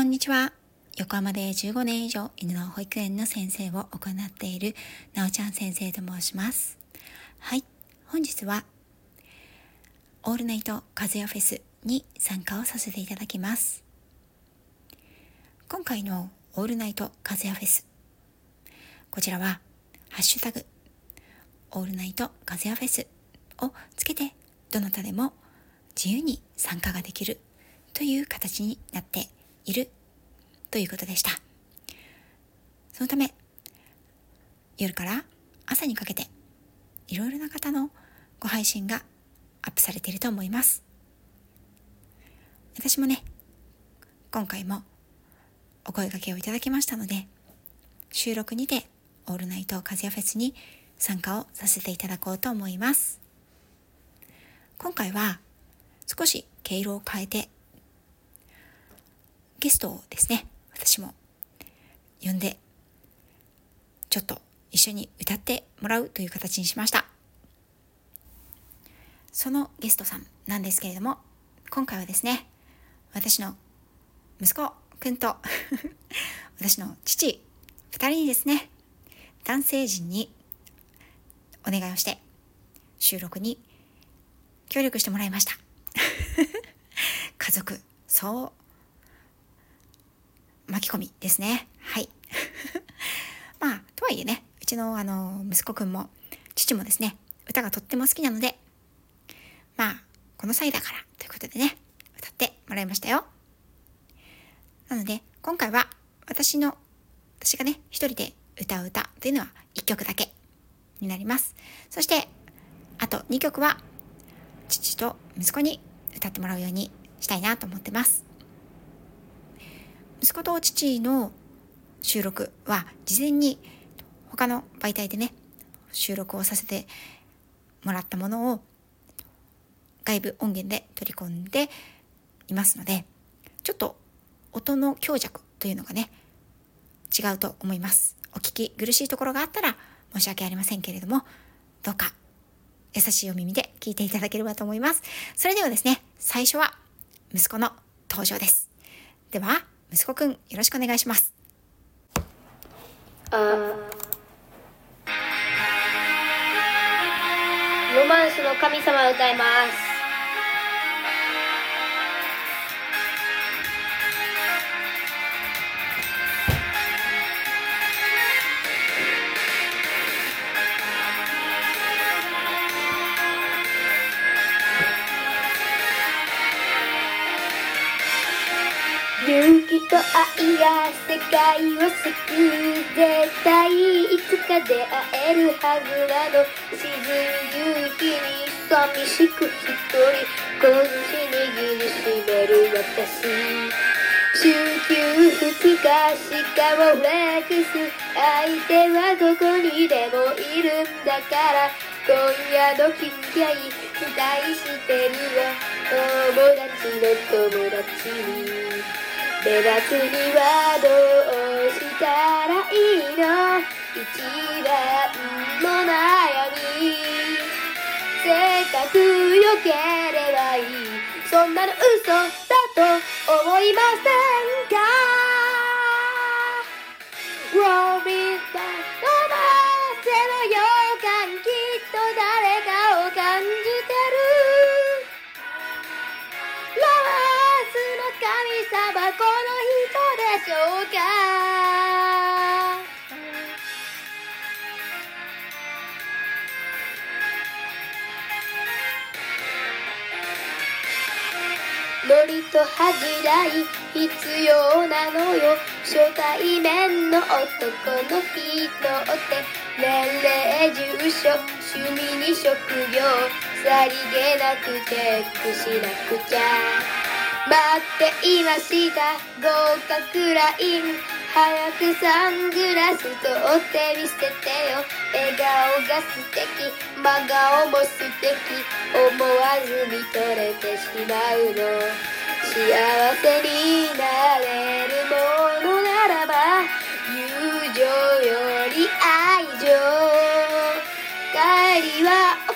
こんにちは。横浜で15年以上犬の保育園の先生を行っているなおちゃん先生と申します。はい。本日はオールナイトカズヤフェスに参加をさせていただきます。今回のオールナイトカズヤフェス。こちらはハッシュタグオールナイトカズヤフェスをつけてどなたでも自由に参加ができるという形になっていいるということでした。そのため、夜から朝にかけて、いろいろな方のご配信がアップされていると思います。私もね、今回もお声掛けをいただきましたので、収録にてオールナイトカズヤフェスに参加をさせていただこうと思います。今回は少し毛色を変えてゲストをですね、私も呼んで、ちょっと一緒に歌ってもらうという形にしました。そのゲストさんなんですけれども、今回はですね、私の息子くんと 私の父二人にですね、男性陣にお願いをして収録に協力してもらいました。家族、そう巻き込みですね。はい。まあ、とはいえね、うちのあの、息子くんも、父もですね、歌がとっても好きなので、まあ、この際だから、ということでね、歌ってもらいましたよ。なので、今回は、私の、私がね、一人で歌う歌というのは一曲だけになります。そして、あと2曲は、父と息子に歌ってもらうようにしたいなと思ってます。息子と父の収録は事前に他の媒体でね、収録をさせてもらったものを外部音源で取り込んでいますので、ちょっと音の強弱というのがね、違うと思います。お聞き苦しいところがあったら申し訳ありませんけれども、どうか優しいお耳で聞いていただければと思います。それではですね、最初は息子の登場です。では、息子くんよろしくお願いします。あロマンスの神様を歌います。勇気と愛が世界を救う絶対いつか出会えるはずなの沈む勇気に寂しく一人拳握りしめる私週休二日しかもフレックス相手はどこにでもいるんだから今夜の君が期待してるわ友達の友達に目立つにはどうしたらいいの一番の。悩みせっかく良ければいいそんなの。嘘だと思いませんか Robin だのせの。予感きっと誰かを感じてる神様この人で恥じらい必要なのよ初対面の男の人って年齢住所趣味に職業さりげなくチェックしなくちゃ待っていました合格ライン早くサングラス取ってみせてよ笑顔が素敵真顔も素敵思わず見とれてしまうの幸せになれるものならば友情よ。り愛情帰りは遅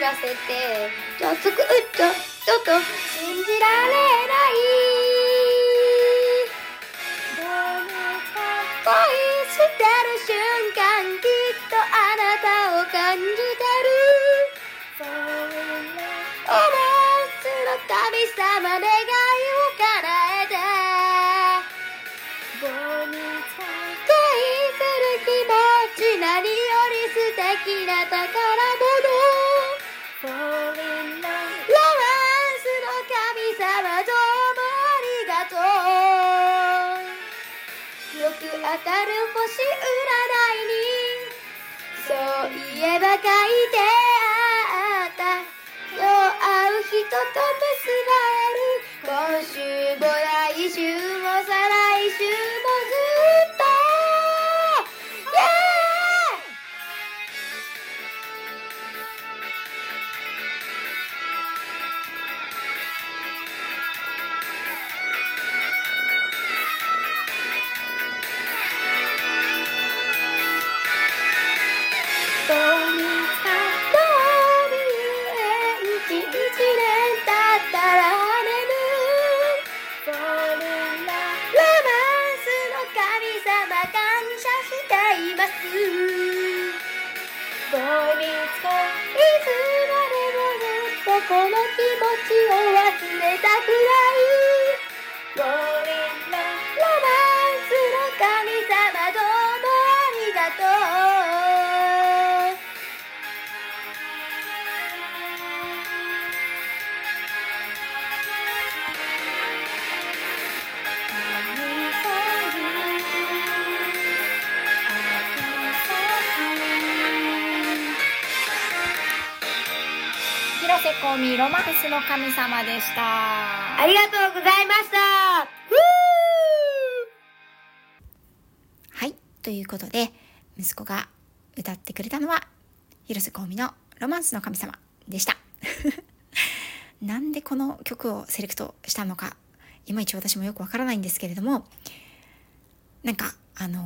らせてちょっとくっちょっと信じられないどうか恋してる瞬間きっとあなたを感じてる。おもつの神様星占いに。そういえば書いてあった。よう会う人とず広瀬香美ロマンスの神様でした。ありがとうございました。はい。ということで息子が歌ってくれたのは広瀬香美のロマンスの神様でした。なんでこの曲をセレクトしたのかいまいち私もよくわからないんですけれどもなんかあの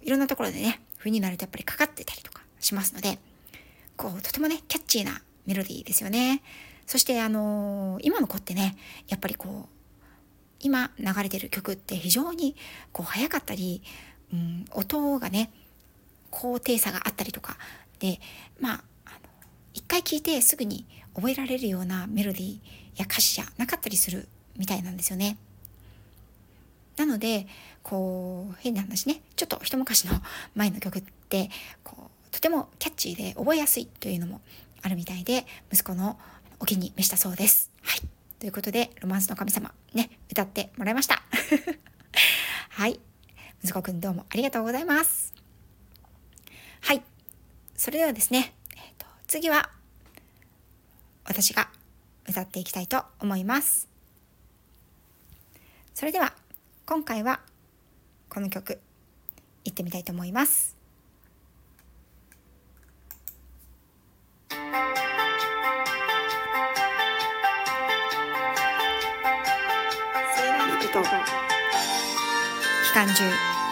ーいろんなところでね冬になるとやっぱりかかってたりとかしますのでこうとてもねキャッチーなメロディーですよねそしてあのー今の子ってねやっぱりこう今流れてる曲って非常にこう速かったり、うん、音がね高低差があったりとかでまああの一回聴いてすぐに覚えられるようなメロディーや歌詞じゃなかったりするみたいなんですよね。なのでこう変な話ねちょっと一昔の前の曲ってこうとてもキャッチーで覚えやすいというのもあるみたいで息子のお気に召したそうです。はいということでロマンスの神様ね歌ってもらいました。はい息子くんどうもありがとうございます。はいそれではですね、えーと次は私が歌っていきたいと思います。それでは今回はこの曲いってみたいと思います。セーラー服と機関銃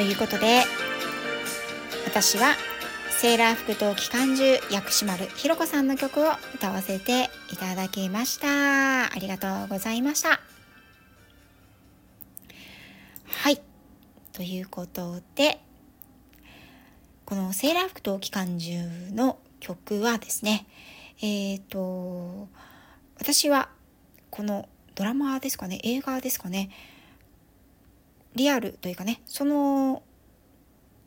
ということで私はセーラー服と機関銃薬師丸ひろ子さんの曲を歌わせていただきました。ありがとうございました。はい。ということでこのセーラー服と機関銃の曲はですねえっ、ー、と私はこのドラマですかね映画ですかねリアルというかねその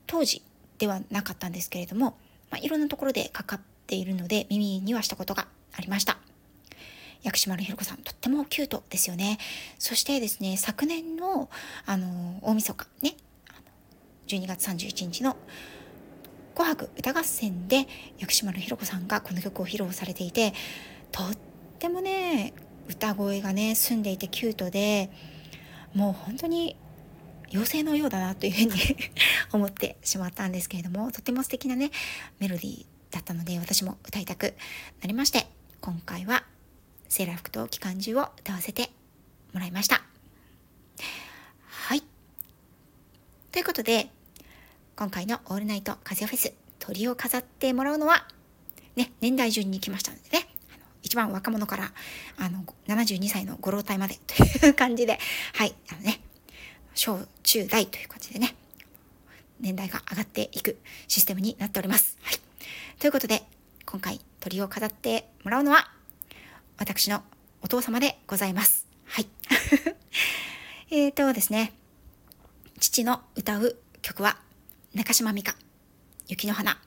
当時ではなかったんですけれども、まあ、いろんなところでかかっているので耳にはしたことがありました。薬師丸ひろ子さんとってもキュートですよね。そしてですね昨年のあの大晦日ね12月31日の「紅白歌合戦」で薬師丸ひろ子さんがこの曲を披露されていてとってもね歌声がね澄んでいてキュートでもう本当に妖精のようだなというふうに 思ってしまったんですけれどもとても素敵なねメロディーだったので私も歌いたくなりまして今回はセーラー服と機関銃を歌わせてもらいました。はい。ということで今回の「オールナイト風フェス」鳥を飾ってもらうのはね年代順に来ましたのでね一番若者からあの72歳のご老体までという感じではい。あのね小中大という感じでね年代が上がっていくシステムになっております。はい、ということで今回鳥を飾ってもらうのは私のお父様でございます。はい。えっとですね父の歌う曲は中島美嘉雪の花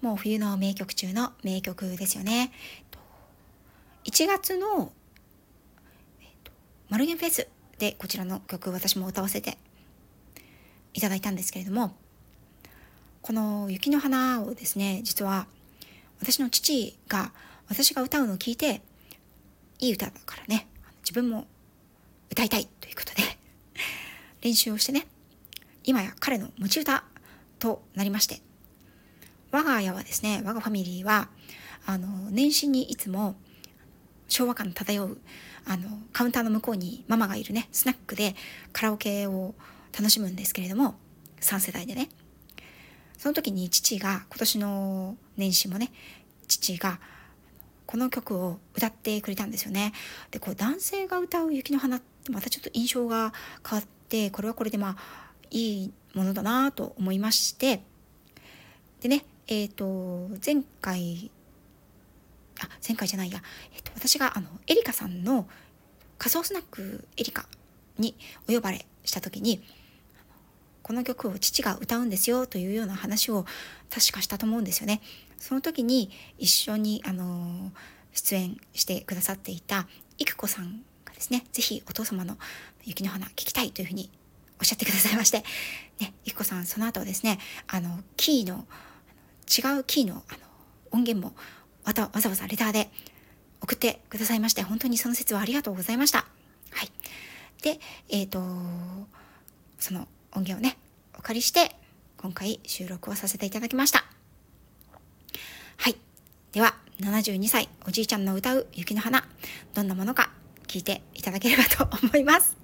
もう冬の名曲中の名曲ですよね。1月の、えーと、マルゲンフェスでこちらの曲私も歌わせていただいたんですけれどもこの「雪の花」をですね実は私の父が私が歌うのを聞いていい歌だからね自分も歌いたいということで練習をしてね今や彼の持ち歌となりまして我が家はですね我がファミリーはあの年始にいつも昭和感漂うあのカウンターの向こうにママがいるねスナックでカラオケを楽しむんですけれども3世代でね。その時に父が今年の年始もね父がこの曲を歌ってくれたんですよね。でこう男性が歌う「雪の花」ってまたちょっと印象が変わってこれはこれでまあいいものだなと思いまして。でねえっ、ー、と前回あ前回じゃないや、えっと、私があのエリカさんの仮想スナックエリカにお呼ばれした時にこの曲を父が歌うんですよというような話を確かしたと思うんですよね。その時に一緒にあの出演してくださっていた育子さんがですね是非お父様の「雪の花」聞きたいというふうにおっしゃってくださいまして、ね、育子さんその後ですねあのキーの違うキーのあの音源もわざわざわざレターで送ってくださいまして、本当にその説はありがとうございました。はい。で、えっ、ー、と、その音源をね、お借りして、今回収録をさせていただきました。はい。では、72歳おじいちゃんの歌う雪の花、どんなものか聞いていただければと思います。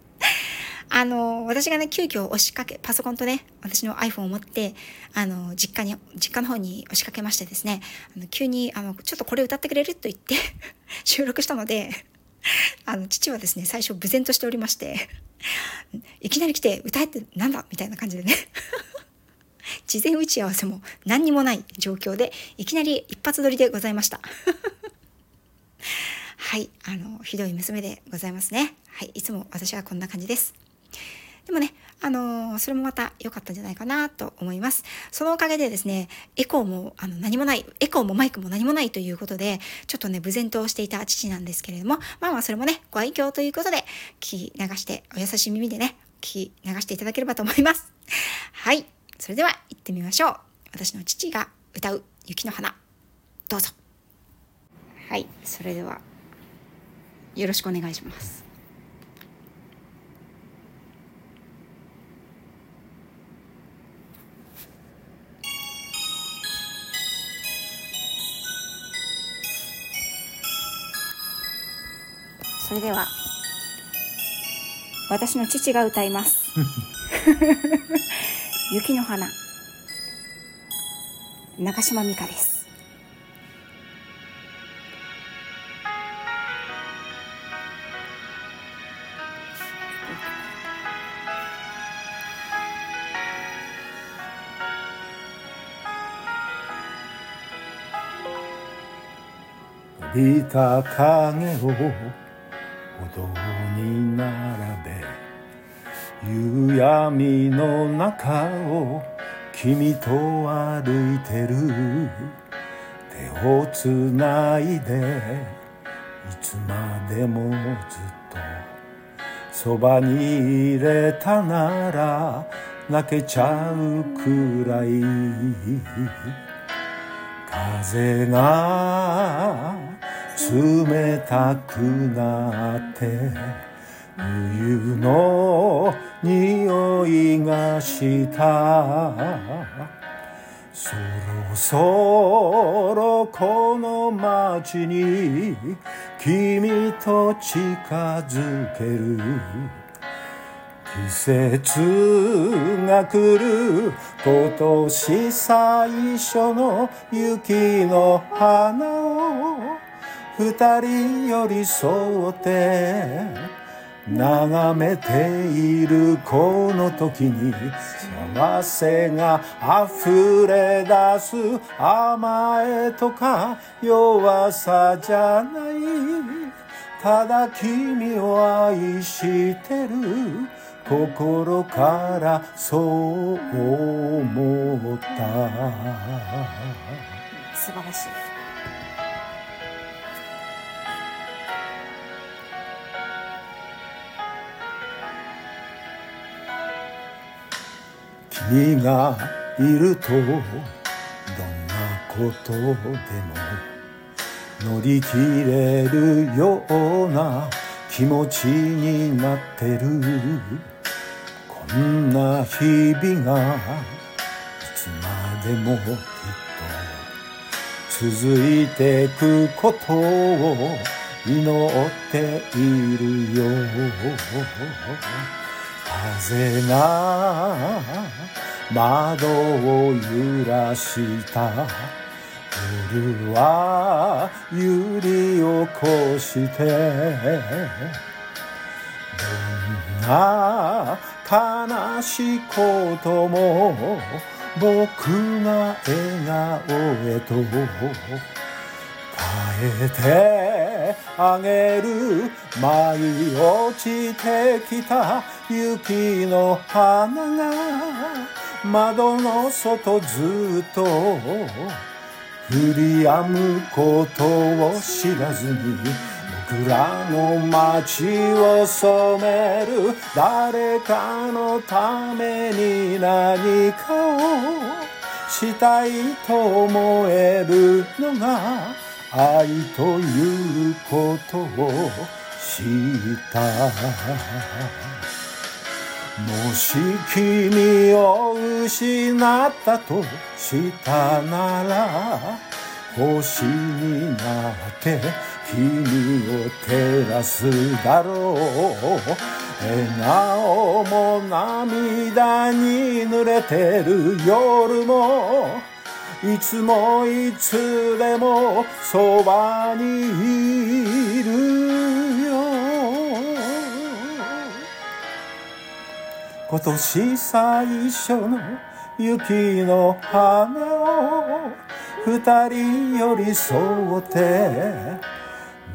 あの、私がね、急遽押しかけ、パソコンとね、私の iPhone を持って、あの、実家に、実家の方に押しかけましてですね、あの急に、あの、ちょっとこれ歌ってくれると言って 収録したので、あの、父はですね、最初、無然としておりまして、いきなり来て、歌えってなんだみたいな感じでね 事前打ち合わせも何にもない状況で、いきなり一発撮りでございましたはい、あの、ひどい娘でございますね。はい、いつも私はこんな感じです。でもね、あのー、それもまた良かったんじゃないかなと思います。そのおかげでですね、エコーもあの何もない、エコーもマイクも何もないということで、ちょっとね、無然としていた父なんですけれども、まあまあそれもね、ご愛嬌ということで、聞き流して、お優しい耳でね、聞き流していただければと思います。はい。それでは行ってみましょう。私の父が歌う雪の花。どうぞ。はい。それでは、よろしくお願いします。それでは私の父が歌います。雪の花。中島美嘉です。びた影を歩道に並べ夕闇の中を君と歩いてる。手をつないでいつまでもずっと。そばにいれたなら泣けちゃうくらい。風が冷たくなって冬の匂いがした。そろそろこの街に君と近づける。季節が来る今年最初の雪の花を二人寄り添って眺めているこの時に幸せが溢れ出す甘えとか弱さじゃない。ただ君を愛してる心からそう思った。素晴らしい。君がいるとどんなことでも乗り切れるような気持ちになってる。こんな日々がいつまでもきっと続いてくことを祈っているよ。風が窓を揺らした。夜は揺り起こして。どんな悲しいことも僕が笑顔へと。変えてあげる舞い落ちてきた雪の花が窓の外ずっと降り止むことを知らずに僕らの街を染める誰かのために何かをしたいと思えるのが愛ということを知ったもし君を失ったとしたなら星になって君を照らすだろう。笑顔も涙に濡れてる夜もいつもいつでもそばにいるよ。今年最初の雪の花を二人寄り添って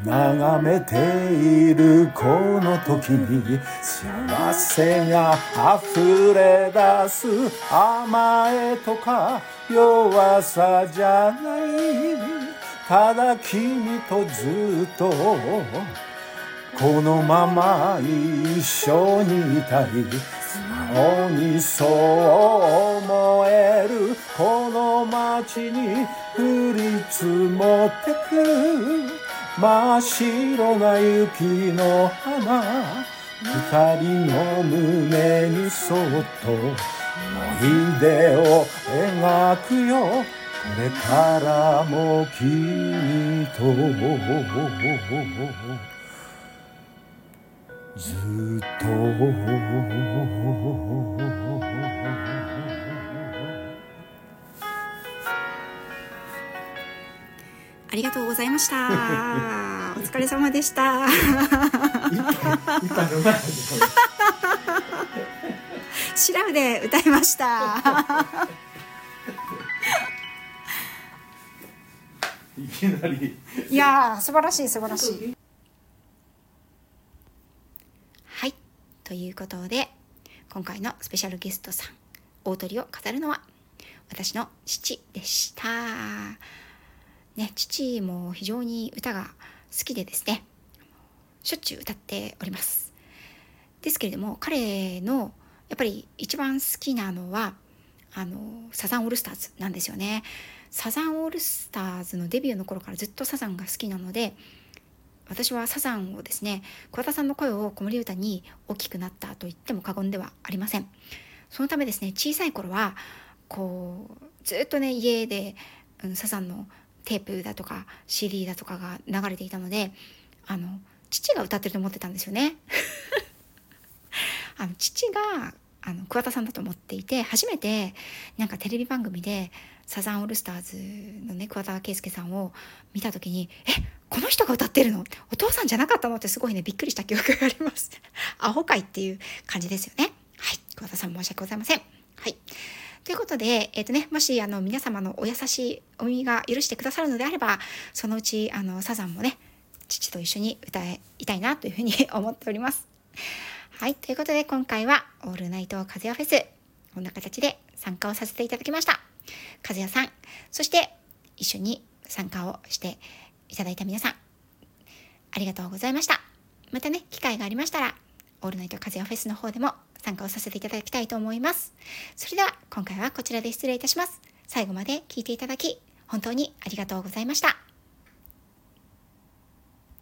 眺めているこの時に幸せが溢れ出す甘えとか弱さじゃないただ君とずっとこのまま一緒にいたい素直にそう思えるこの街に降り積もってく真っ白な雪の花。二人の胸にそっと思い出を描くよこれからも君とずっとありがとうございました。お疲れ様でした。シラフで歌いました。いきなりいやー素晴らしい素晴らしいということで今回のスペシャルゲストさん大鳥を語るのは私の父でした。ね父も非常に歌が好きでですねしょっちゅう歌っております。ですけれども彼のやっぱり一番好きなのはあのサザンオールスターズなんですよね。サザンオールスターズのデビューの頃からずっとサザンが好きなので私はサザンをですね桑田さんの声を子守歌に大きくなったと言っても過言ではありません。そのためですね小さい頃はこうずっとね家で、うん、サザンのテープだとか CD だとかが流れていたのであの父が歌ってると思ってたんですよね。あの父があの桑田さんだと思っていて初めてなんかテレビ番組でサザンオールスターズのね桑田佳祐さんを見た時に「えこの人が歌ってるの？お父さんじゃなかったの?」ってすごいねびっくりした記憶があります。アホかいっていう感じですよね。はい桑田さん申し訳ございません。はいということで、えっ、とね、もしあの皆様のお優しいお耳が許してくださるのであれば、そのうちあのサザンもね、父と一緒に歌いたいなというふうに 思っております。はい、ということで今回はオールナイト風夜フェス、こんな形で参加をさせていただきました。和也さん、そして一緒に参加をしていただいた皆さん、ありがとうございました。またね、機会がありましたら、オールナイト風夜フェスの方でも参加をさせていただきたいと思います。それでは今回はこちらで失礼いたします。最後まで聞いていただき、本当にありがとうございました。